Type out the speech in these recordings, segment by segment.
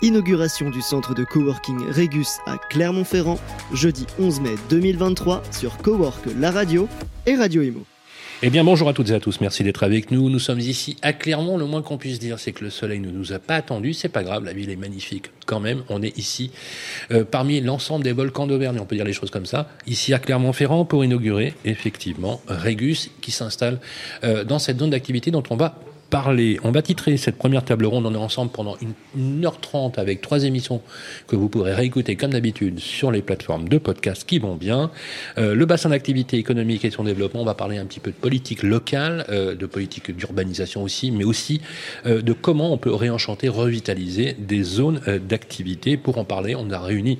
Inauguration du centre de coworking Régus à Clermont-Ferrand, jeudi 11 mai 2023 sur Cowork La Radio et Radio Imo. Eh bien, bonjour à toutes et à tous. Merci d'être avec nous. Nous sommes ici à Clermont. Le moins qu'on puisse dire, c'est que le soleil ne nous a pas attendu. C'est pas grave. La ville est magnifique quand même. On est ici euh, parmi l'ensemble des volcans d'Auvergne. On peut dire les choses comme ça. Ici à Clermont-Ferrand pour inaugurer effectivement Régus qui s'installe euh, dans cette zone d'activité dont on va parler. On va titrer cette première table ronde. On est ensemble pendant une, heure trente avec trois émissions que vous pourrez réécouter comme d'habitude sur les plateformes de podcast qui vont bien. Euh, le bassin d'activité économique et son développement. On va parler un petit peu de politique locale, euh, de politique d'urbanisation aussi, mais aussi euh, de comment on peut réenchanter, revitaliser des zones d'activité. Pour en parler, on a réuni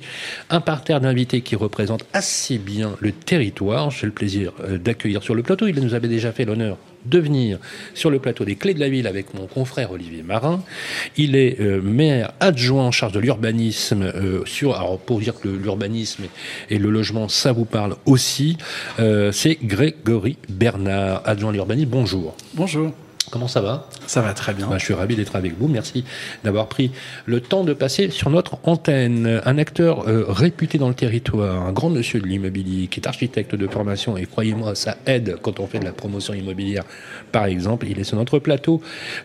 un parterre d'invités qui représente assez bien le territoire. J'ai le plaisir d'accueillir sur le plateau. Il nous avait déjà fait l'honneur de venir sur le plateau des Clés de la Ville avec mon confrère Olivier Marin. Il est euh, maire adjoint en charge de l'urbanisme. Euh, sur, alors pour dire que l'urbanisme et le logement, ça vous parle aussi. Euh, c'est Grégory Bernard, adjoint à l'urbanisme. Bonjour. Bonjour. Comment ça va? Ça va très bien. Ben, je suis ravi d'être avec vous. Merci d'avoir pris le temps de passer sur notre antenne. Un acteur euh, réputé dans le territoire, un grand monsieur de l'immobilier qui est architecte de formation et croyez-moi, ça aide quand on fait de la promotion immobilière. Par exemple, il est sur notre plateau,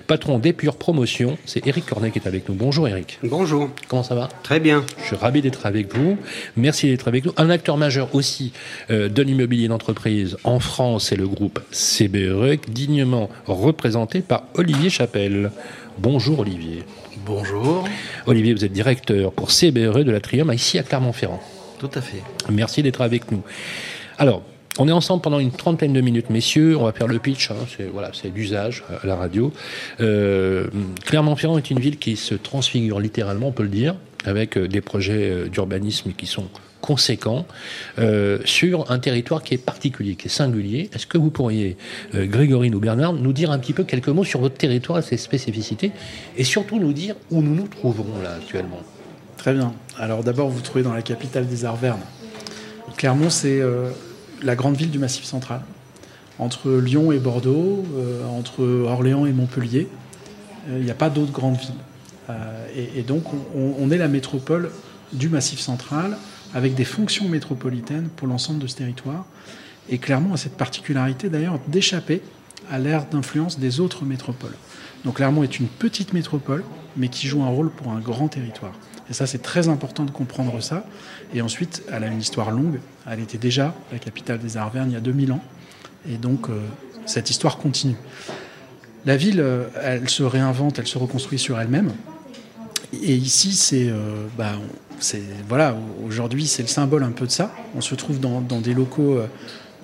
patron des Pures Promotions. C'est Eric Cornet qui est avec nous. Bonjour Eric. Bonjour. Comment ça va? Très bien. Je suis ravi d'être avec vous. Merci d'être avec nous. Un acteur majeur aussi euh, de l'immobilier d'entreprise en France, c'est le groupe CBRE, dignement représenté par Olivier Chapelle. Bonjour Olivier. Bonjour. Olivier, vous êtes directeur pour CBRE de la Trium ici à Clermont-Ferrand. Tout à fait. Merci d'être avec nous. Alors, on est ensemble pendant une trentaine de minutes, messieurs. On va faire le pitch. Hein. c'est voilà, c'est d'usage à la radio. Euh, Clermont-Ferrand est une ville qui se transfigure littéralement, on peut le dire, avec euh, des projets euh, d'urbanisme qui sont conséquent euh, sur un territoire qui est particulier, qui est singulier. Est-ce que vous pourriez, euh, Grégorine ou Bernard, nous dire un petit peu quelques mots sur votre territoire ses spécificités, et surtout nous dire où nous nous trouvons là actuellement? Très bien. Alors d'abord, vous, vous trouvez dans la capitale des Arvernes. Clermont, c'est euh, la grande ville du Massif central. Entre Lyon et Bordeaux, euh, entre Orléans et Montpellier, il n'y a pas d'autres grandes villes. Et, donc, on, on, est la métropole du Massif central avec des fonctions métropolitaines pour l'ensemble de ce territoire. Et Clermont a cette particularité d'ailleurs d'échapper à l'ère d'influence des autres métropoles. Donc Clermont est une petite métropole, mais qui joue un rôle pour un grand territoire. Et ça, c'est très important de comprendre ça. Et ensuite, elle a une histoire longue. Elle était déjà la capitale des Arvernes il y a 2000 ans. Et donc, euh, cette histoire continue. La ville, euh, elle se réinvente, elle se reconstruit sur elle-même. Et ici, c'est euh, bah, c'est voilà, aujourd'hui c'est le symbole un peu de ça. On se trouve dans, des locaux euh,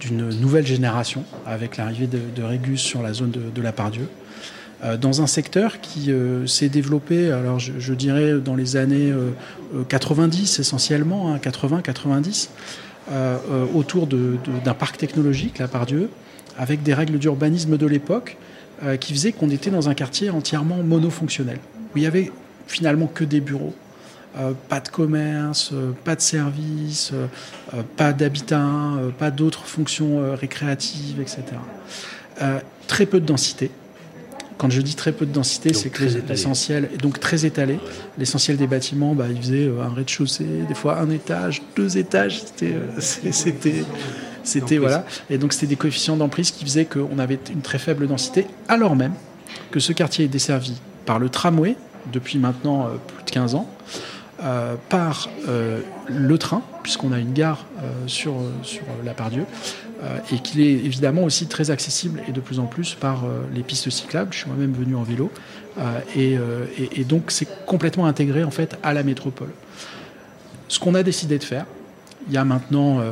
d'une nouvelle génération avec l'arrivée de, Régus sur la zone de, la Pardieu. Euh, dans un secteur qui euh, s'est développé, alors je, dirais dans les années 90 euh, essentiellement, hein, 80-90, euh, autour d'un parc technologique, la Pardieu, avec des règles d'urbanisme de l'époque qui faisaient qu'on était dans un quartier entièrement monofonctionnel, où il y avait finalement que des bureaux, euh, pas de commerce, euh, pas de service, euh, pas d'habitat, pas d'autres fonctions récréatives, etc. très peu de densité. Quand je dis très peu de densité, c'est que l'essentiel est donc très étalé. L'essentiel des bâtiments, bah, il faisait un rez-de-chaussée, des fois un étage, deux étages. C'était, c'était, voilà. Et donc c'était des coefficients d'emprise qui faisaient qu'on avait une très faible densité, alors même que ce quartier est desservi par le tramway depuis maintenant plus de 15 ans, euh, par euh, le train, puisqu'on a une gare euh, sur, sur la Pardieu, et qu'il est évidemment aussi très accessible et de plus en plus par les pistes cyclables. Je suis moi-même venu en vélo, et, et, donc c'est complètement intégré en fait à la métropole. Ce qu'on a décidé de faire, il y a maintenant,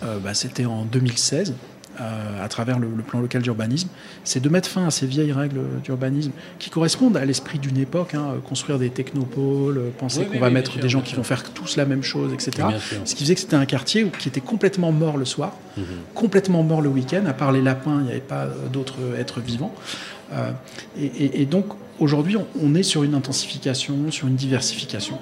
bah, c'était en 2016, euh, à travers le, le plan local d'urbanisme, c'est de mettre fin à ces vieilles règles d'urbanisme qui correspondent à l'esprit d'une époque, hein, construire des technopoles, penser oui, qu'on oui, va oui, mettre sûr, des gens qui vont faire tous la même chose, etc. Ce qui faisait que c'était un quartier qui était complètement mort le soir, -hmm. complètement mort le week-end, à part les lapins, il n'y avait pas d'autres êtres vivants. Euh, et, et, et, donc aujourd'hui, on, on, est sur une intensification, sur une diversification.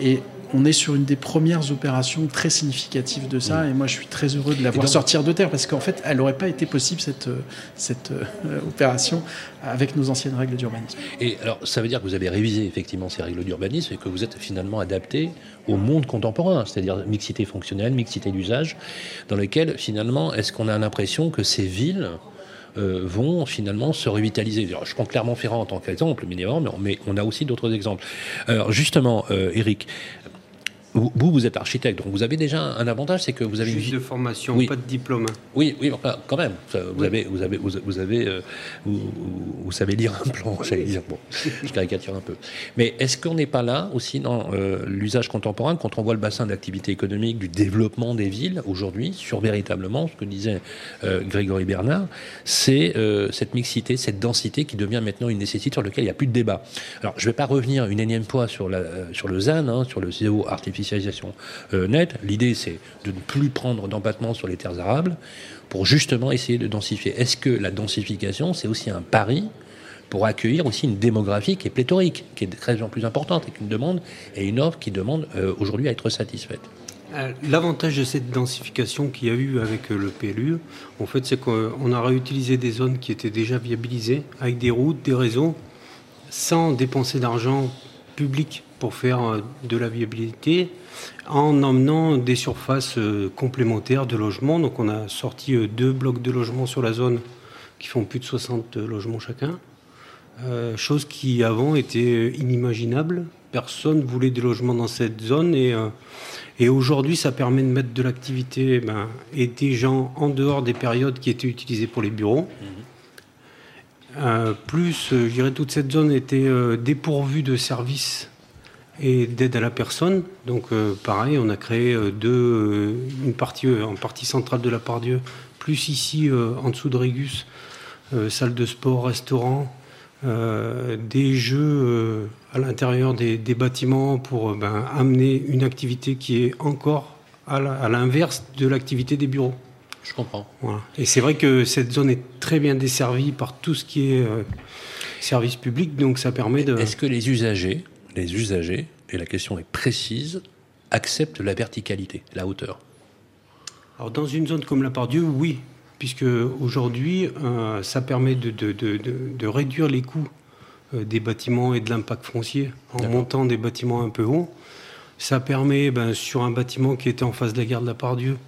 Et on est sur une des premières opérations très significatives de ça, et moi je suis très heureux de la voir sortir de terre, parce qu'en fait, elle n'aurait pas été possible cette, cette opération avec nos anciennes règles d'urbanisme. Et alors, ça veut dire que vous avez révisé effectivement ces règles d'urbanisme et que vous êtes finalement adapté au monde contemporain, c'est-à-dire mixité fonctionnelle, mixité d'usage, dans lequel finalement, est-ce qu'on a l'impression que ces villes euh, vont finalement se revitaliser? je prends Clermont-Ferrand en tant qu'exemple, mais, mais on a aussi d'autres exemples. Alors justement, euh, Eric, vous, vous êtes architecte, donc vous avez déjà un avantage, c'est que vous avez juste de formation, pas de diplôme. Oui, oui, quand même. Vous avez, vous avez, vous, avez, euh, vous, savez lire un plan, j'allais dire. Bon, je caricature un peu. Mais est-ce qu'on n'est pas là aussi dans euh, l'usage contemporain quand on voit le bassin d'activité économique du développement des villes aujourd'hui sur véritablement ce que disait euh, Grégory Bernard, c'est cette mixité, cette densité qui devient maintenant une nécessité sur laquelle il n'y a plus de débat. Alors, je ne vais pas revenir une énième fois sur la, sur le ZAN, hein, sur le zéro artificiel euh, nette. L'idée, c'est de ne plus prendre d'empattement sur les terres arables pour justement essayer de densifier. Est-ce que la densification, c'est aussi un pari pour accueillir aussi une démographie qui est pléthorique, qui est de très en plus importante, et une demande et une offre qui demande euh, aujourd'hui à être satisfaite? Euh, L'avantage de cette densification qu'il y a eu avec le PLU, en fait, c'est qu'on a réutilisé des zones qui étaient déjà viabilisées avec des routes, des réseaux, sans dépenser d'argent pour faire euh, de la viabilité en emmenant des surfaces euh, complémentaires de logements. Donc on a sorti euh, deux blocs de logements sur la zone qui font plus de 60 logements chacun. chose qui avant était inimaginable. Personne voulait des logements dans cette zone et, aujourd'hui ça permet de mettre de l'activité ben, et des gens en dehors des périodes qui étaient utilisées pour les bureaux. Mmh. Plus, je dirais, toute cette zone était dépourvue de services et d'aide à la personne. Donc euh, pareil, on a créé euh, euh, une partie en partie centrale de la Pardieu, plus ici en dessous de Régus, salle de sport, restaurant, des jeux à l'intérieur des, bâtiments pour ben, amener une activité qui est encore à l'inverse de l'activité des bureaux. Je comprends. Et c'est vrai que cette zone est très bien desservie par tout ce qui est service public, donc ça permet de... Est-ce que les usagers les usagers, et la question est précise, acceptent la verticalité, la hauteur? Alors dans une zone comme la Pardieu, oui, puisque aujourd'hui, euh, ça permet de, réduire les coûts euh, des bâtiments et de l'impact foncier en montant des bâtiments un peu hauts. Ça permet, ben, sur un bâtiment qui était en face de la gare de la Pardieu,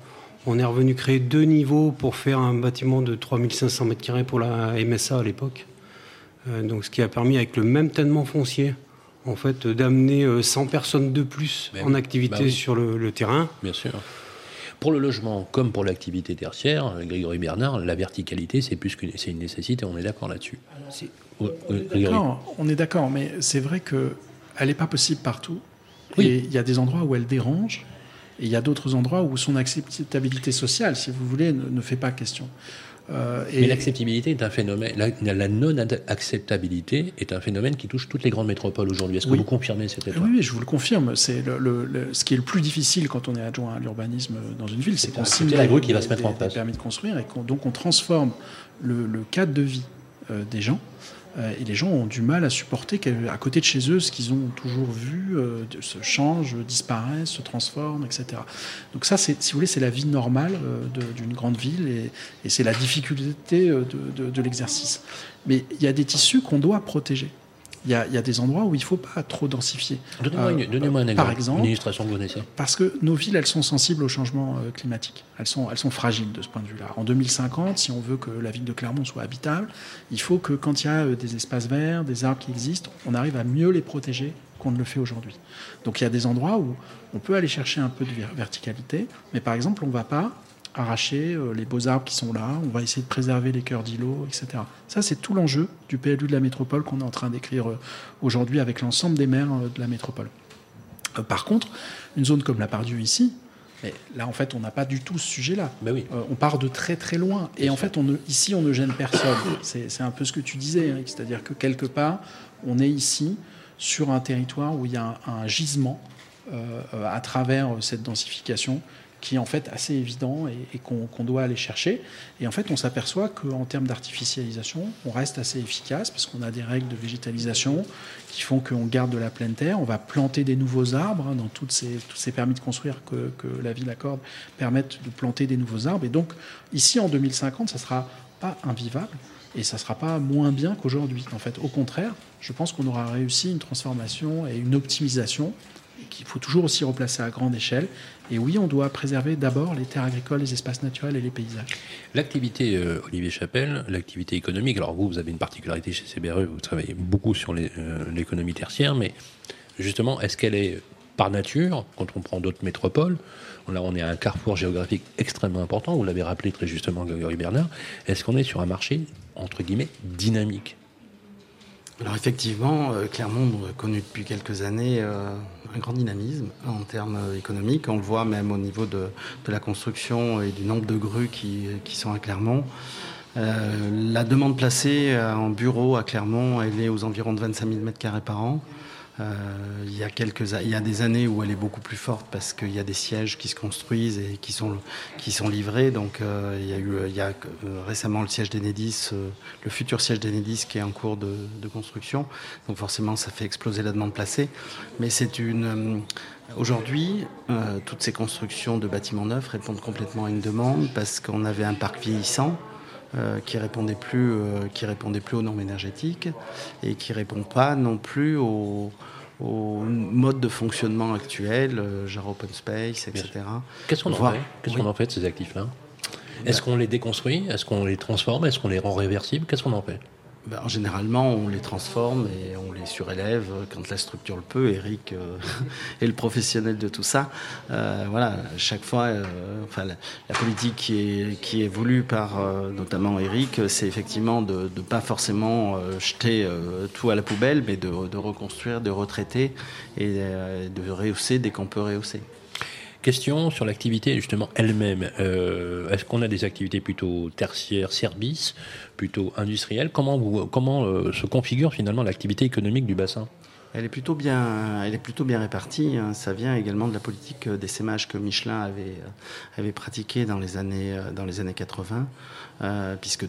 on est revenu créer deux niveaux pour faire un bâtiment de 3500 m2 pour la MSA à l'époque. Euh, donc, ce qui a permis, avec le même tellement foncier, en fait, d'amener 100 euh, personnes de plus ben en activité bah sur le, terrain. Bien sûr. Pour le logement, comme pour l'activité tertiaire, Grégory Bernard, la verticalité, c'est plus c'est une nécessité. On est d'accord là-dessus. on est d'accord, mais c'est vrai que elle n'est pas possible partout. Et il y a des endroits où elle dérange, et il y a d'autres endroits où son acceptabilité sociale, si vous voulez, ne fait pas question. Euh, Mais l'acceptabilité est un phénomène, la, non-acceptabilité est un phénomène qui touche toutes les grandes métropoles aujourd'hui. Est-ce que vous confirmez cette étoile Oui, je vous le confirme. C'est le, ce qui est le plus difficile quand on est adjoint à l'urbanisme dans une ville, c'est qu'on signe la grue qui va se mettre en place. permis de construire et donc on transforme le, cadre de vie euh, des gens et les gens ont du mal à supporter qu'à côté de chez eux, ce qu'ils ont toujours vu euh, se change, disparaît, se transforme, etc. Donc ça, si vous voulez, c'est la vie normale euh, d'une grande ville et, c'est la difficulté de, l'exercice. Mais il y a des tissus qu'on doit protéger. Il y, a, des endroits où il ne faut pas trop densifier. Donnez-moi un exemple. Par exemple, une illustration que vous connaissez. Parce que nos villes, elles sont sensibles au changement climatique. Elles sont, elles sont fragiles de ce point de vue-là. En 2050, si on veut que la ville de Clermont soit habitable, il faut que quand il y a des espaces verts, des arbres qui existent, on arrive à mieux les protéger qu'on ne le fait aujourd'hui. Donc il y a des endroits où on peut aller chercher un peu de verticalité, mais par exemple, on ne va pas arracher euh, les beaux arbres qui sont là, on va essayer de préserver les cœurs d'îlots, etc. Ça, c'est tout l'enjeu du PLU de la métropole qu'on est en train d'écrire euh, aujourd'hui avec l'ensemble des maires euh, de la métropole. Par contre, une zone comme la Pardieu ici, mais là, en fait, on n'a pas du tout ce sujet-là. Ben oui. on part de très très loin. Et en fait, on ici, on ne gêne personne. C'est un peu ce que tu disais, c'est-à-dire que quelque part, on est ici sur un territoire où il y a un, gisement à travers cette densification qui est en fait assez évident et, qu'on doit aller chercher. Et en fait, on s'aperçoit qu'en termes d'artificialisation, on reste assez efficace parce qu'on a des règles de végétalisation qui font qu'on garde de la pleine terre. On va planter des nouveaux arbres hein, dans tous ces permis de construire que, que la ville accorde permettent de planter des nouveaux arbres. Et donc, ici, en 2050, ça ne sera pas invivable et ça ne sera pas moins bien qu'aujourd'hui. En fait, au contraire, je pense qu'on aura réussi une transformation et une optimisation qu'il faut toujours aussi replacer à grande échelle. Et oui, on doit préserver d'abord les terres agricoles, les espaces naturels et les paysages. L'activité, euh, Olivier Chapelle, l'activité économique, alors vous, vous avez une particularité chez CBRE, vous travaillez beaucoup sur euh, l'économie tertiaire, mais justement, est-ce qu'elle est par nature, quand on prend d'autres métropoles, là on est à un carrefour géographique extrêmement important, vous l'avez rappelé très justement Grégory Bernard, est-ce qu'on est sur un marché, entre guillemets, dynamique? Alors effectivement, euh, Clermont connu depuis quelques années euh, un grand dynamisme en termes économiques. On le voit même au niveau de, la construction et du nombre de grues qui, sont à Clermont. Euh, la demande placée en bureau à Clermont, elle est aux environs de 25 000 m2 par an. Euh, il, y a quelques, il y a des années où elle est beaucoup plus forte parce qu'il y a des sièges qui se construisent et qui sont, qui sont livrés. Donc euh, il y a eu il y a, euh, récemment le siège d'Enedis, le futur siège d'Enedis qui est en cours de, de, construction. Donc forcément ça fait exploser la demande placée. Mais c'est une... Aujourd'hui, toutes ces constructions de bâtiments neufs répondent complètement à une demande parce qu'on avait un parc vieillissant. Qui répondait plus qui répondait plus aux normes énergétiques et qui répond pas non plus aux, au mode de fonctionnement actuel, euh, genre open space, etc. Qu'est-ce qu'on en fait? Qu'est-ce qu'on en fait de ces actifs-là? Est-ce bah qu'on les déconstruit? Est-ce qu'on les transforme? Est-ce qu'on les rend réversibles? Qu'est-ce qu'on en fait? Ben, généralement, on les transforme et on les surélève quand la structure le peut. Eric euh, est le professionnel de tout ça. Euh, voilà, chaque fois, euh, la, politique qui est, qui est voulue par notamment Eric, c'est effectivement de ne pas forcément jeter tout à la poubelle, mais de, de reconstruire, de retraiter et de rehausser dès qu'on peut rehausser. Question sur l'activité justement elle-même. Euh, est-ce qu'on a des activités plutôt tertiaires, services, plutôt industrielles? Comment, vous, comment euh, se configure finalement l'activité économique du bassin? Elle est plutôt bien, elle est plutôt bien répartie. Hein. Ça vient également de la politique d'essaimage que Michelin avait, euh, avait pratiquée dans les années, dans les années 80, puisque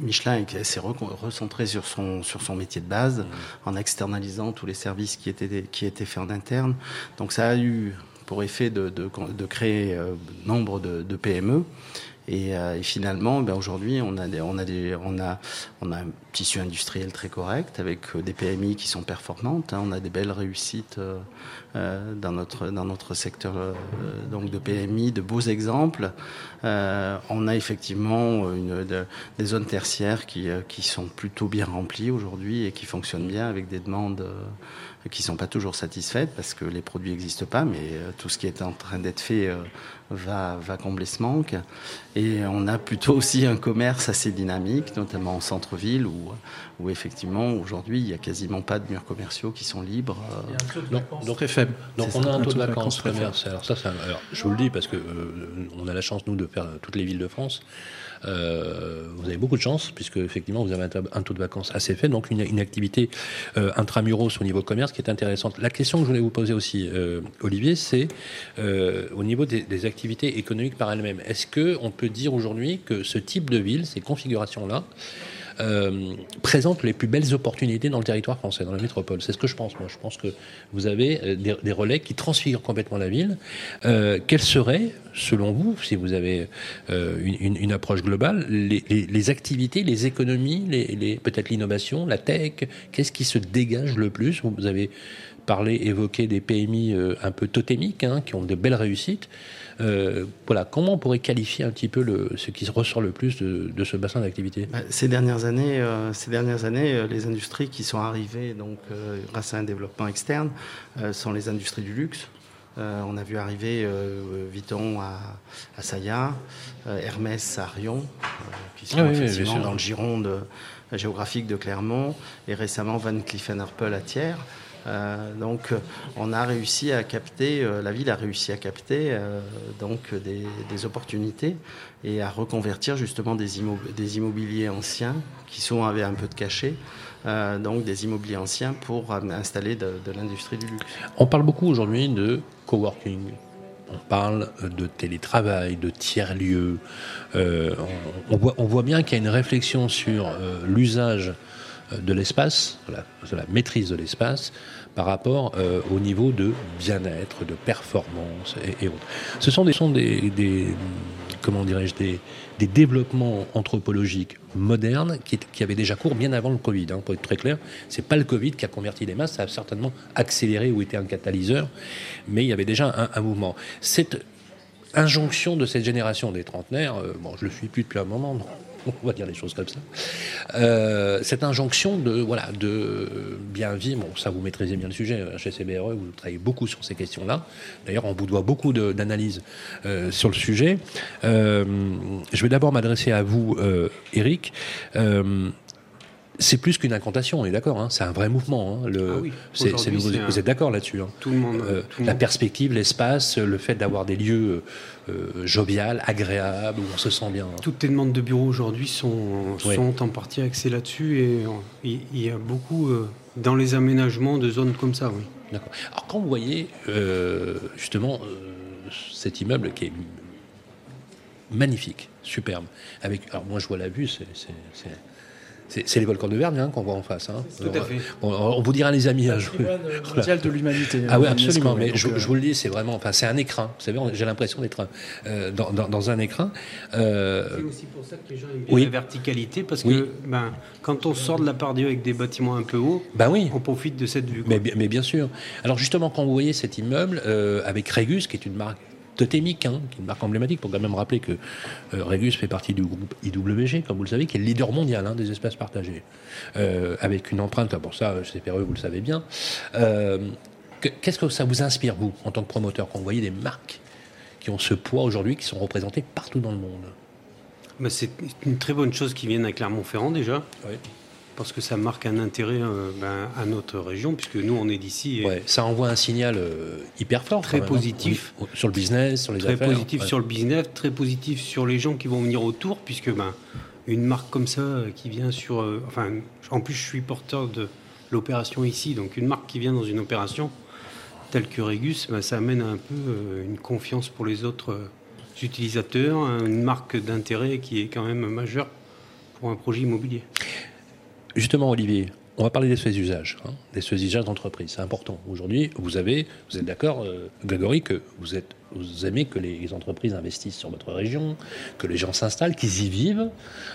Michelin s'est recentré sur son, sur son métier de base mmh. en externalisant tous les services qui étaient, qui étaient faits en interne. Donc ça a eu pour effet de, de, créer euh, nombre de, PME. Euh, et, finalement, ben aujourd'hui, on a, on, a on, a, on a un tissu industriel très correct avec euh, des PMI qui sont performantes. Hein. On a des belles réussites dans, notre, dans notre secteur donc de PMI, de beaux exemples. on a effectivement une, des zones tertiaires qui, qui sont plutôt bien remplies aujourd'hui et qui fonctionnent bien avec des demandes qui ne sont pas toujours satisfaites parce que les produits n'existent pas, mais euh, tout ce qui est en train d'être fait euh, va, va combler ce manque. Et on a plutôt aussi un commerce assez dynamique, notamment en centre-ville, où, où effectivement aujourd'hui il n'y a quasiment pas de murs commerciaux qui sont libres. donc, très faible. Donc on a un, taux de vacances. Alors ça, alors, je vous le dis parce que euh, on a la chance nous de faire toutes les villes de France. Euh, vous avez beaucoup de chance, puisque effectivement, vous avez un, taux de vacances assez faible, donc une, activité euh, intramuros au niveau commerce qui est intéressante. La question que je voulais vous poser aussi, euh, Olivier, c'est au niveau des, activités économiques par elles-mêmes. Est-ce qu'on peut dire aujourd'hui que ce type de ville, ces configurations-là, euh, présente les plus belles opportunités dans le territoire français, dans la métropole. C'est ce que je pense, moi. Je pense que vous avez euh, des, relais qui transfigurent complètement la ville. Euh, quelles seraient, selon vous, si vous avez une, approche globale, les, activités, les économies, peut-être l'innovation, la tech? Qu'est-ce qui se dégage le plus? Vous avez parlé, évoqué des PMI un peu totémiques, hein, qui ont de belles réussites. Euh, voilà, comment on pourrait qualifier un petit peu le, ce qui ressort le plus de, ce bassin d'activité? Bah, Ces dernières années, euh, ces dernières années euh, les industries qui sont arrivées donc, grâce à un développement externe sont les industries du luxe. on a vu arriver Vuitton à, à Saya, Hermès à Rion, qui sont ah effectivement dans le giron géographique de Clermont, et récemment Van Cleef Arpels à Thiers. Euh, donc, on a réussi à capter, euh, la ville a réussi à capter euh, donc des, opportunités et à reconvertir justement des, des immobiliers anciens qui sont avaient un peu de cachet. donc des immobiliers anciens pour installer de, l'industrie du luxe. On parle beaucoup aujourd'hui de coworking. on parle de télétravail, de tiers-lieux. On, voit, bien qu'il y a une réflexion sur l'usage de l'espace, la, la, maîtrise de l'espace, par rapport euh, au niveau de bien-être, de performance et, autres. Ce sont des, sont des, comment dirais-je, des, développements anthropologiques modernes qui, avaient déjà cours bien avant le Covid. Hein, pour être très clair, c'est pas le Covid qui a converti les masses, ça a certainement accéléré ou été un catalyseur, mais il y avait déjà un, mouvement. Cette injonction de cette génération des trentenaires, euh, bon, je le suis plus depuis un moment, on va dire les choses comme ça. Euh, cette injonction de voilà de bien vivre, bon, ça vous maîtrisez bien le sujet chez CBRE, vous travaillez beaucoup sur ces questions-là. D'ailleurs, on vous doit beaucoup d'analyses euh, sur le sujet. Euh, je vais d'abord m'adresser à vous, Eric c'est plus qu'une incantation, on est d'accord. Hein, c'est un vrai mouvement. Hein, le, ah oui. vous, un... vous, êtes d'accord là-dessus. Hein. Tout le monde. Euh, tout la monde. perspective, l'espace, le fait d'avoir des lieux euh, jovial, agréables, où on se sent bien. Toutes les demandes de bureaux aujourd'hui sont, Ouais. en partie axées là-dessus et euh, il y a beaucoup euh, dans les aménagements de zones comme ça, oui. D'accord. Alors quand vous voyez euh, justement euh, cet immeuble qui est magnifique, superbe, avec alors moi je vois la vue, c'est c'est- les volcans de Vergne hein, qu'on voit en face. Hein. Tout à Alors, fait. bon, on vous dira les amis. hein, je- Patrimoine mondial de l'humanité. Ah oui, absolument. Mais je, euh, je vous le dis, c'est vraiment, enfin, c'est un écrin. Vous savez, j'ai l'impression d'être euh, dans, dans- dans un écrin. Euh, C'est aussi pour ça que les gens aiment oui. la verticalité parce Oui. que ben, quand on sort de la part Dieu avec des bâtiments un peu hauts, bah oui. on profite de cette vue. Mais, bi- mais bien sûr. Alors justement, quand vous voyez cet immeuble euh, avec Regus, qui est une marque totémique, hein, qui est une marque emblématique, pour quand même rappeler que euh, Regus fait partie du groupe IWG, comme vous le savez, qui est le leader mondial hein, des espaces partagés, euh, avec une empreinte, pour ça, chez CPRE, vous le savez bien. Euh, que- Qu'est-ce que ça vous inspire, vous, en tant que promoteur, quand vous voyez des marques qui ont ce poids aujourd'hui, qui sont représentées partout dans le monde? Ben, c'est une très bonne chose qui viennent à Clermont-Ferrand déjà, Oui. Parce que ça marque un intérêt euh, ben, à notre région, puisque nous on est d'ici. et Ouais, ça envoie un signal euh, hyper fort. Très hein. positif. Oui, sur le business, sur les Très affaires. positif Ouais. sur le business, très positif sur les gens qui vont venir autour, puisque ben, une marque comme ça euh, qui vient sur. enfin, en plus, je suis porteur de l'opération ici, donc une marque qui vient dans une opération telle que Regus, ben, ça amène un peu une confiance pour les autres utilisateurs, hein, une marque d'intérêt qui est quand même majeure pour un projet immobilier. Justement, Olivier, on va parler des faits d'usage, hein, des faits d'usage d'entreprise. C'est important. Aujourd'hui, vous avez, vous êtes d'accord, euh, Grégory, que vous êtes, vous aimez que les entreprises investissent sur votre région, que les gens s'installent, qu'ils y vivent,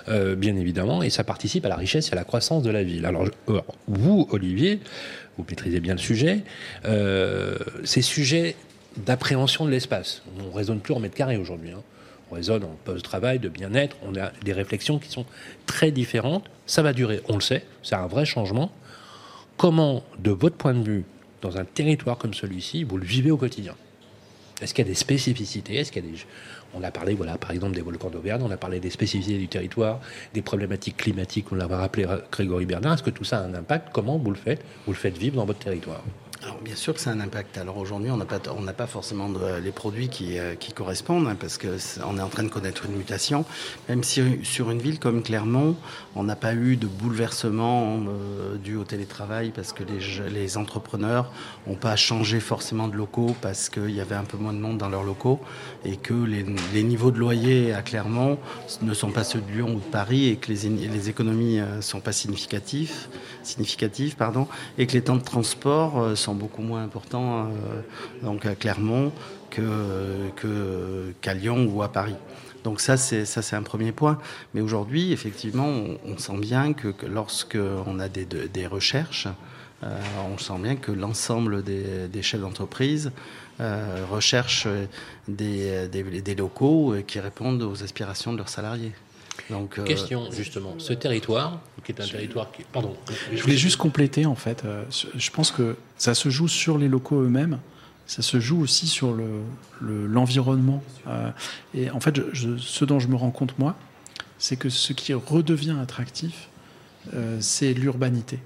euh, bien évidemment, et ça participe à la richesse et à la croissance de la ville. Alors, vous, Olivier, vous maîtrisez bien le sujet. Euh, ces sujets d'appréhension de l'espace, on raisonne plus en mètres carrés aujourd'hui. hein. On raisonne en poste de travail, de bien-être. On a des réflexions qui sont très différentes. Ça va durer, on le sait. C'est un vrai changement. Comment, de votre point de vue, dans un territoire comme celui-ci, vous le vivez au quotidien? Est-ce qu'il y a des spécificités? Est-ce qu'il y a des... On a parlé, voilà, par exemple, des volcans d'Auvergne, on a parlé des spécificités du territoire, des problématiques climatiques, on l'avait rappelé Grégory Bernard. Est-ce que tout ça a un impact? Comment vous le faites? Vous le faites vivre dans votre territoire? Alors bien sûr que a un impact. Alors aujourd'hui, on n'a pas, pas forcément les produits qui, euh, qui correspondent hein, parce que c'est- on est en train de connaître une mutation. Même si sur une ville comme Clermont, on n'a pas eu de bouleversement euh, dû au télétravail parce que les, entrepreneurs n'ont pas changé forcément de locaux parce qu'il y avait un peu moins de monde dans leurs locaux et que les, les niveaux de loyer à Clermont ne sont pas ceux de Lyon ou de Paris et que les, les économies ne sont pas significatives, significatives pardon, et que les temps de transport euh, beaucoup moins importants euh, donc à Clermont que, que, qu'à Lyon ou à Paris. Donc ça, c'est ça, c'est un premier point. Mais aujourd'hui, effectivement, on, sent bien que, que lorsque on a des, de- des recherches, euh, on sent bien que l'ensemble des, chefs d'entreprise euh, recherchent des, des, locaux qui répondent aux aspirations de leurs salariés. Donc, euh, Question, justement. Ce territoire, qui est un territoire qui... Pardon. Je voulais juste compléter en fait. euh, Je pense que ça se joue sur les locaux eux-mêmes. Ça se joue aussi sur le, le- l'environnement. Euh, et en fait, je- je- ce dont je me rends compte moi, c'est que ce qui redevient attractif, euh, c'est l'urbanité,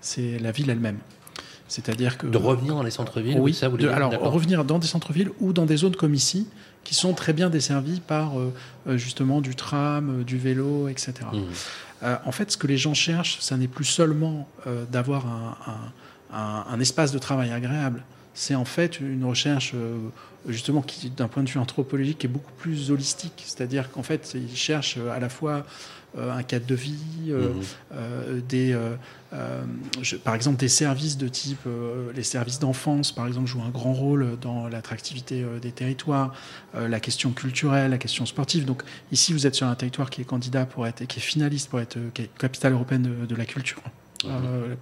c'est la ville elle-même. C'est-à-dire que De revenir dans les centres-villes oui, ça vous de- alors revenir dans des centres-villes ou dans des zones comme ici, qui sont très bien desservies par euh, euh, justement du tram, euh, du vélo, etc. Mmh. En fait, ce que les gens cherchent, ça n'est plus seulement d'avoir un, un- un- un espace de travail agréable, c'est en fait une recherche justement qui, d'un point de vue anthropologique, est beaucoup plus holistique. C'est-à-dire qu'en fait, ils cherchent à la fois un cadre de vie, mmh. des, par exemple des services de type les services d'enfance, par exemple, jouent un grand rôle dans l'attractivité des territoires, la question culturelle, la question sportive. Donc ici, vous êtes sur un territoire qui est candidat pour être, qui est finaliste pour être capitale européenne de, la culture mmh.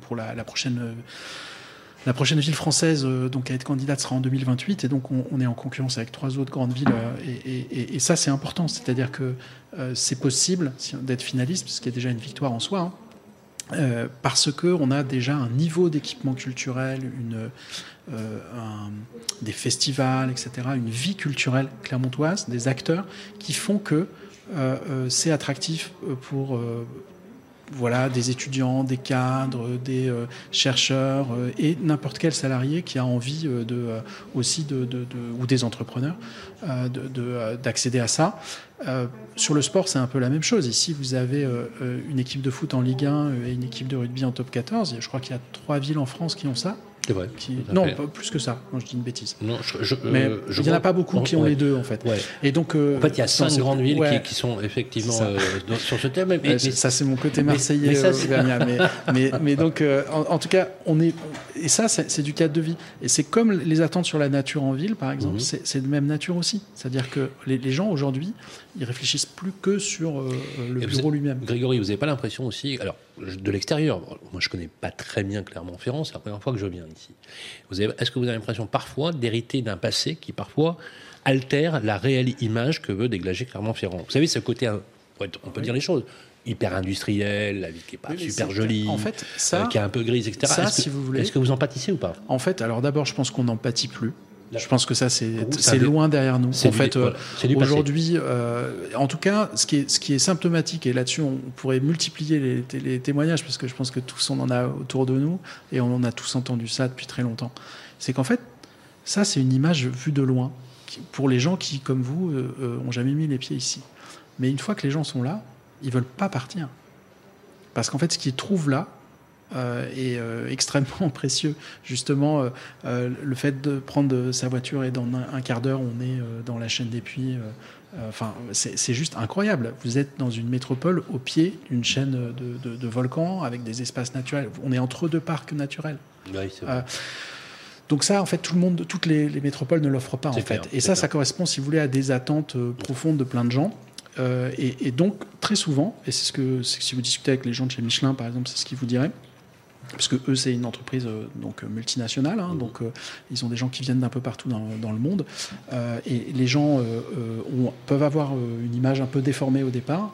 pour la, la prochaine la prochaine ville française euh, donc, à être candidate sera en 2028 et donc on, est en concurrence avec trois autres grandes villes euh, et, ça c'est important, c'est-à-dire que euh, c'est possible d'être finaliste, ce qui est déjà une victoire en soi, hein, parce qu'on a déjà un niveau d'équipement culturel, des festivals, etc., une vie culturelle clermontoise, des acteurs qui font que c'est attractif pour voilà, des étudiants, des cadres, des euh, chercheurs euh, et n'importe quel salarié qui a envie euh, aussi de, ou des entrepreneurs d'accéder à ça. sur le sport, c'est un peu la même chose. Ici, vous avez une équipe de foot en Ligue 1 et une équipe de rugby en top 14. Je crois qu'il y a trois villes en France qui ont ça. C'est vrai. Non, plus que ça. Moi, je dis une bêtise. Non, je, mais euh, il n'y en a pas beaucoup qui ont les deux, en fait. Et donc, euh, en fait, il y a cinq grandes villes qui, sont effectivement euh, sur ce thème. Mais, ça, c'est mon côté marseillais, mais, mais, mais, donc, en, tout cas, on est. Et ça, c'est du cadre de vie. Et c'est comme les attentes sur la nature en ville, par exemple. Mhm. C'est de même nature aussi. C'est-à-dire que les, les gens aujourd'hui, ils réfléchissent plus que sur le bureau lui-même. Grégory, vous n'avez pas l'impression aussi, alors de l'extérieur, moi je connais pas très bien Clermont-Ferrand, c'est la première fois que je viens ici. Est-ce que vous avez l'impression parfois d'hériter d'un passé qui parfois altère la réelle image que veut dégager Clermont-Ferrand? Vous savez, ce côté, on peut dire les choses, hyper industriel, la ville qui est pas super jolie, en fait, ça, euh, qui est un peu grise, etc. Ça, est-ce que, si vous voulez, est-ce que vous en pâtissez ou pas? En fait, alors d'abord, je pense qu'on n'en pâtit plus. Je pense que ça, c'est loin derrière nous. En fait, euh, aujourd'hui, euh, en tout cas, ce qui est, ce qui est symptomatique, et là-dessus, on pourrait multiplier les, témoignages, parce que je pense que tous, on en a autour de nous, et on en a tous entendu ça depuis très longtemps. C'est qu'en fait, ça, c'est une image vue de loin, pour les gens qui, comme vous, euh, ont jamais mis les pieds ici. Mais une fois que les gens sont là, ils veulent pas partir. Parce qu'en fait, ce qu'ils trouvent là, euh, est euh, extrêmement précieux. Justement, euh, le fait de prendre sa voiture et dans un, quart d'heure, on est dans la chaîne des puits. Enfin, c'est juste incroyable. Vous êtes dans une métropole au pied d'une chaîne de, volcans avec des espaces naturels. On est entre deux parcs naturels. donc ça, en fait, tout le monde, toutes les, métropoles ne l'offrent pas, en fait. et ça, ça correspond, si vous voulez, à des attentes profondes de plein de gens. et, donc, très souvent, et c'est ce que si vous discutez avec les gens de chez Michelin, par exemple, c'est ce qu'ils vous diraient, parce que eux c'est une entreprise euh, donc euh, multinationale, hein, donc euh, ils ont des gens qui viennent d'un peu partout dans, le monde, et les gens peuvent avoir une image un peu déformée au départ,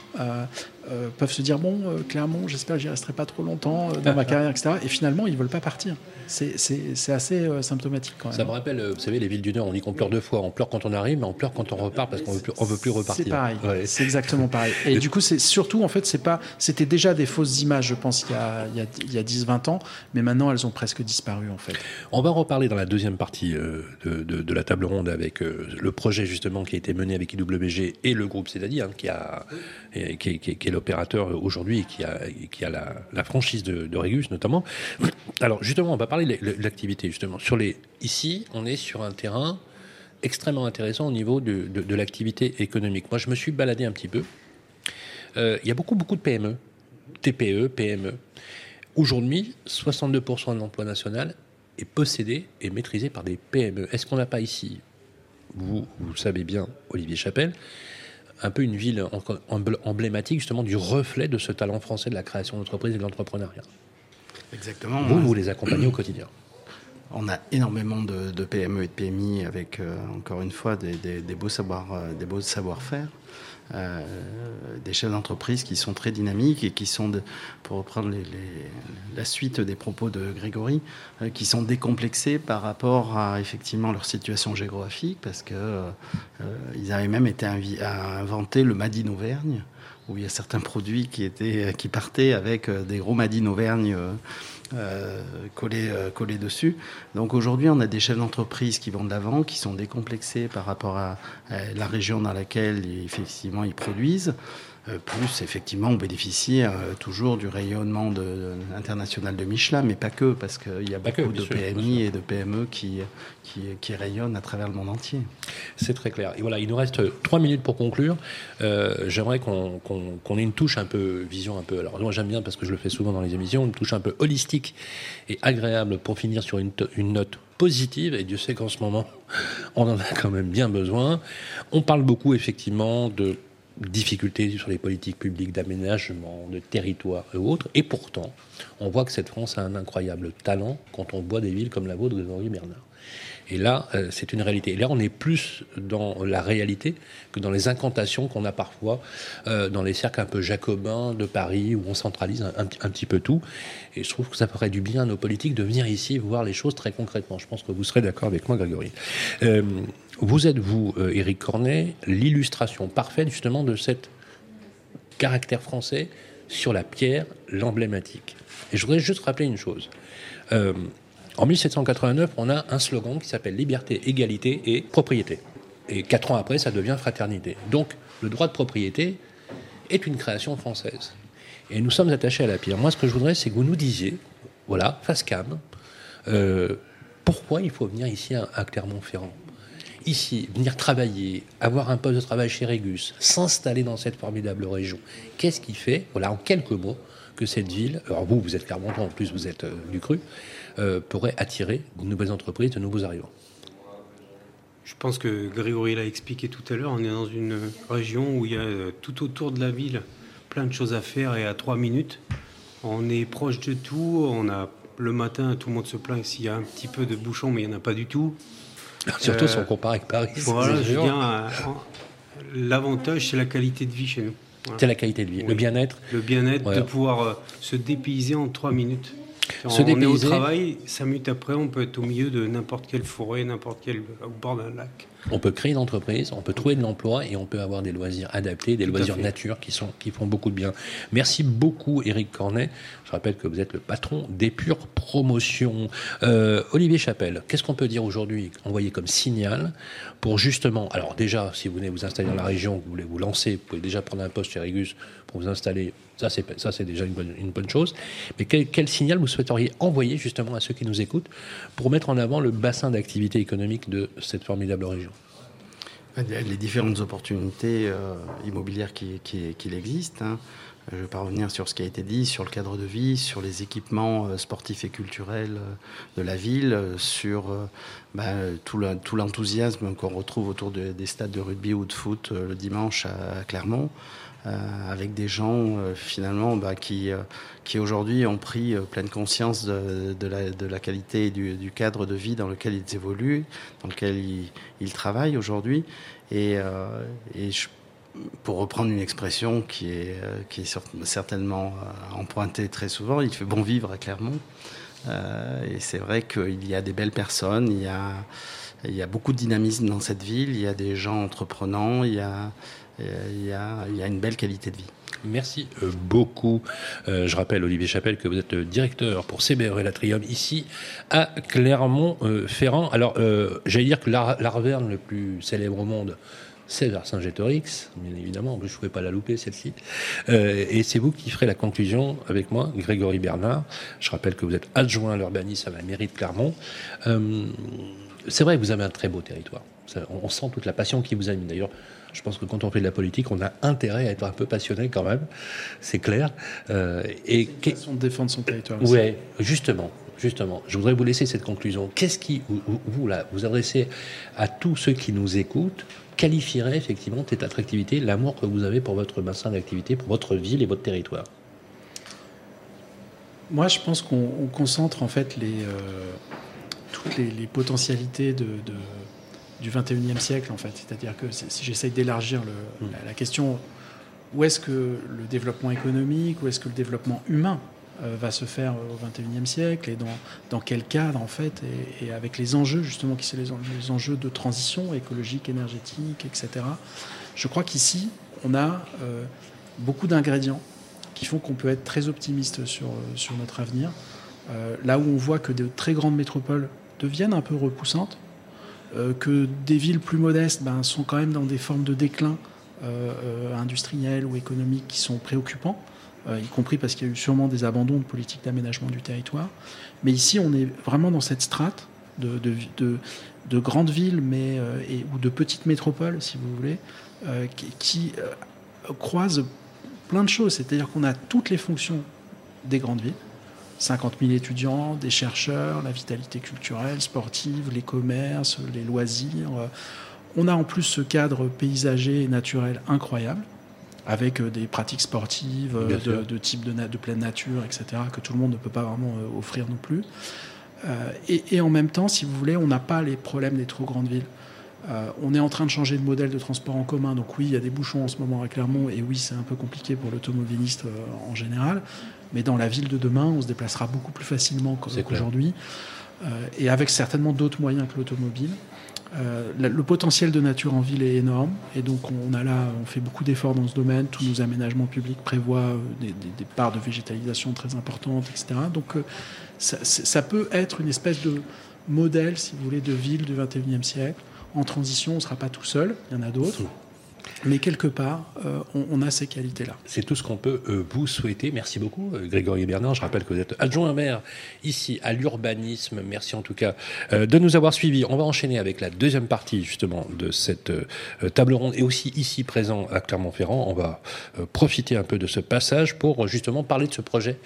peuvent se dire bon clairement j'espère que j'y resterai pas trop longtemps dans ma carrière etc. Et finalement ils veulent pas partir c'est assez euh, symptomatique quand même. Ça me rappelle, euh, vous savez, les villes du Nord, on dit qu'on pleure deux fois. On pleure quand on arrive, mais on pleure quand on repart parce qu'on plus, veut plus repartir. C'est pareil. C'est exactement pareil. Et du coup, c'est surtout, en fait, c'est pas, c'était déjà des fausses images, je pense, il y a, il y a, 10-20 ans, mais maintenant, elles ont presque disparu, en fait. On va en reparler dans la deuxième partie euh, de, de, la table ronde avec le projet, justement, qui a été mené avec IWG et le groupe c'est-à-dire hein, qui, a, qui, qui, est l'opérateur aujourd'hui et qui a, la, franchise de, de Régus, notamment. Alors, justement, on va parler l'activité justement. Ici, on est sur un terrain extrêmement intéressant au niveau de, de, l'activité économique. Moi, je me suis baladé un petit peu. Euh, il y a beaucoup, beaucoup de PME, TPE, PME. Aujourd'hui, 62% de l'emploi national est possédé et maîtrisé par des PME. Est-ce qu'on n'a pas ici, vous, vous savez bien, Olivier Chapelle, un peu une ville emblématique justement du reflet de ce talent français de la création d'entreprise et de l'entrepreneuriat Exactement. Vous, vous les accompagnez au quotidien. On a énormément de, PME et de PMI avec, euh, encore une fois, des, beaux savoir, euh, des beaux savoir-faire. Euh, des chefs d'entreprise qui sont très dynamiques et qui sont, pour reprendre la suite des propos de Grégory, qui sont décomplexés par rapport à effectivement leur situation géographique, parce que ils avaient même été à inventer le Made in Auvergne où il y a certains produits qui, étaient, qui partaient avec euh, des gros Madine Auvergne euh, euh, collés, collés, dessus. Donc aujourd'hui, on a des chefs d'entreprise qui vont de l'avant, qui sont décomplexés par rapport à, la région dans laquelle effectivement ils produisent. Euh, plus, effectivement, on bénéficie euh, toujours du rayonnement de, international de Michelin, mais pas que, parce qu'il y a beaucoup de PMI et de PME qui, qui, rayonnent à travers le monde entier. C'est très clair. Et voilà, il nous reste trois minutes pour conclure. Euh, j'aimerais qu'on ait une touche un peu, vision un peu. Alors, moi, j'aime bien parce que je le fais souvent dans les émissions, une touche un peu holistique et agréable pour finir sur une, une note positive. Et Dieu sait qu'en ce moment, on en a quand même bien besoin. On parle beaucoup, effectivement, de difficultés sur les politiques publiques d'aménagement, de territoire et autres. Et pourtant, on voit que cette France a un incroyable talent quand on voit des villes comme la vôtre, Grégory Bernard. Et là, euh, c'est une réalité. Et là, on est plus dans la réalité que dans les incantations qu'on a parfois euh, dans les cercles un peu jacobins de Paris, où on centralise un, petit peu tout. Et je trouve que ça ferait du bien à nos politiques de venir ici voir les choses très concrètement. Je pense que vous serez d'accord avec moi, Grégory. Euh, vous êtes, vous, Éric Cornet, l'illustration parfaite justement de cet caractère français sur la pierre, l'emblématique. Et je voudrais juste rappeler une chose. En 1789, on a un slogan qui s'appelle liberté, égalité et propriété. Et quatre ans après, ça devient fraternité. Donc, le droit de propriété est une création française. Et nous sommes attachés à la pierre. Moi, ce que je voudrais, c'est que vous nous disiez, voilà, face cam, euh, pourquoi il faut venir ici à, Clermont-Ferrand? Ici, venir travailler, avoir un poste de travail chez Régus, s'installer dans cette formidable région. Qu'est-ce qui fait, voilà, en quelques mots, que cette ville, alors vous, vous êtes Clermontois, en plus vous êtes euh, du cru, euh, pourrait attirer de nouvelles entreprises, de nouveaux arrivants? Je pense que Grégory l'a expliqué tout à l'heure. On est dans une région où il y a euh, tout autour de la ville plein de choses à faire et à trois minutes. On est proche de tout. On a le matin, tout le monde se plaint s'il y a un petit peu de bouchon, mais il n'y en a pas du tout. Surtout si on compare avec Paris. Voilà, je L'avantage, c'est la qualité de vie chez nous. C'est la qualité de vie, le bien-être. Le bien-être, de pouvoir euh, se dépayser en trois minutes. Se on est au travail, cinq minutes après, on peut être au milieu de n'importe quelle forêt, n'importe quel au bord d'un lac. On peut créer une entreprise, on peut trouver de l'emploi et on peut avoir des loisirs adaptés, des loisirs nature qui, sont, qui font beaucoup de bien. Merci beaucoup, Eric Cornet. Je rappelle que vous êtes le patron des Pures Promotions. Euh, Olivier Chapelle, qu'est-ce qu'on peut dire aujourd'hui, envoyer comme signal pour justement. Alors, déjà, si vous venez vous installer dans la région, vous voulez vous lancer, vous pouvez déjà prendre un poste chez Régus pour vous installer ça, c'est, ça, c'est déjà une bonne, une bonne, chose. Mais quel, quel, signal vous souhaiteriez envoyer justement à ceux qui nous écoutent pour mettre en avant le bassin d'activité économique de cette formidable région? Les différentes opportunités euh, immobilières qui, qui, qui existent. Hein. Je ne vais pas revenir sur ce qui a été dit, sur le cadre de vie, sur les équipements euh, sportifs et culturels euh, de la ville, sur bah, tout, l'enthousiasme qu'on retrouve autour des stades de rugby ou de foot le dimanche à Clermont. Euh, avec des gens euh, finalement bah, qui, euh, qui aujourd'hui ont pris pleine conscience de, la, qualité du, cadre de vie dans lequel ils évoluent, dans lequel ils, travaillent aujourd'hui. Et, pour reprendre une expression qui est, qui est certainement empruntée très souvent, il fait bon vivre à Clermont. Et c'est vrai qu'il y a des belles personnes, il y a, il y a beaucoup de dynamisme dans cette ville, il y a des gens entreprenants, il y a, il y a, il y a une belle qualité de vie. Merci euh, beaucoup. Euh, je rappelle, Olivier Chapelle, que vous êtes directeur pour CBR et Latrium ici à Clermont-Ferrand. Alors, euh, j'allais dire que l'Arverne le plus célèbre au monde, c'est Vercingétorix, bien évidemment. je ne pouvais pas la louper, celle-ci. et c'est vous qui ferez la conclusion avec moi, Grégory Bernard. Je rappelle que vous êtes adjoint à l'urbanisme à la mairie de Clermont. c'est vrai que vous avez un très beau territoire. on sent toute la passion qui vous anime. D'ailleurs, je pense que quand on fait de la politique, on a intérêt à être un peu passionné quand même, c'est clair. Euh, et une façon de défendre son territoire. Oui, justement. Justement, je voudrais vous laisser cette conclusion. Qu'est-ce qui, vous, là, vous adressez à tous ceux qui nous écoutent, qualifierait effectivement cette attractivité, l'amour que vous avez pour votre bassin d'activité, pour votre ville et votre territoire? Moi, je pense qu'on concentre en fait les, euh, toutes les, potentialités de du 21e siècle, en fait. C'est-à-dire que si j'essaye d'élargir mm. la, question, où est-ce que le développement économique, où est-ce que le développement humain euh, va se faire au 21e siècle et dans, dans quel cadre, en fait, et, avec les enjeux, justement, qui sont les, enjeux de transition écologique, énergétique, etc. Je crois qu'ici, on a euh, beaucoup d'ingrédients qui font qu'on peut être très optimiste sur, sur notre avenir. Euh, là où on voit que de très grandes métropoles deviennent un peu repoussantes, que des villes plus modestes ben, sont quand même dans des formes de déclin industriels ou économiques qui sont préoccupants. y compris parce qu'il y a eu sûrement des abandons de politique d'aménagement du territoire. Mais ici, on est vraiment dans cette strate de, de, grandes villes mais, ou de petites métropoles, si vous voulez, qui, qui croisent plein de choses. C'est-à-dire qu'on a toutes les fonctions des grandes villes. 50 000 étudiants, des chercheurs, la vitalité culturelle, sportive, les commerces, les loisirs. On a en plus ce cadre paysager et naturel incroyable, avec euh, des pratiques sportives euh, de, type de, de, pleine nature, etc., que tout le monde ne peut pas vraiment euh, offrir non plus. et, et, en même temps, si vous voulez, on n'a pas les problèmes des trop grandes villes. Euh, on est en train de changer de modèle de transport en commun, donc oui, il y a des bouchons en ce moment à Clermont, et oui, c'est un peu compliqué pour l'automobiliste euh, en général, mais dans la ville de demain, on se déplacera beaucoup plus facilement qu'aujourd'hui, euh, et avec certainement d'autres moyens que l'automobile. le potentiel de nature en ville est énorme, et donc on a là, on fait beaucoup d'efforts dans ce domaine. Tous nos aménagements publics prévoient des, parts de végétalisation très importantes, etc. Donc ça, ça, peut être une espèce de modèle, si vous voulez, de ville du 21e siècle en transition, on ne sera pas tout seul, il y en a d'autres. Mais quelque part, euh, on, a ces qualités-là. C'est tout ce qu'on peut euh, vous souhaiter. Merci beaucoup, euh, Grégory Bernard. Je rappelle que vous êtes adjoint maire ici à l'urbanisme. Merci en tout cas de nous avoir suivis. On va enchaîner avec la deuxième partie justement de cette table ronde et aussi ici présent à Clermont-Ferrand. On va profiter un peu de ce passage pour justement parler de ce projet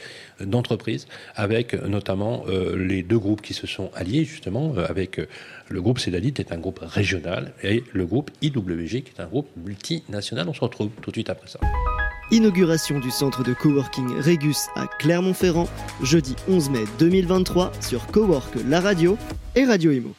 d'entreprise avec notamment les deux groupes qui se sont alliés justement avec le groupe Cédalite est un groupe régional et le groupe IWG est un groupe multinational. On se retrouve tout de suite après ça. Inauguration du centre de coworking Régus à Clermont-Ferrand, jeudi 11 mai 2023 sur Cowork La Radio et Radio Imo.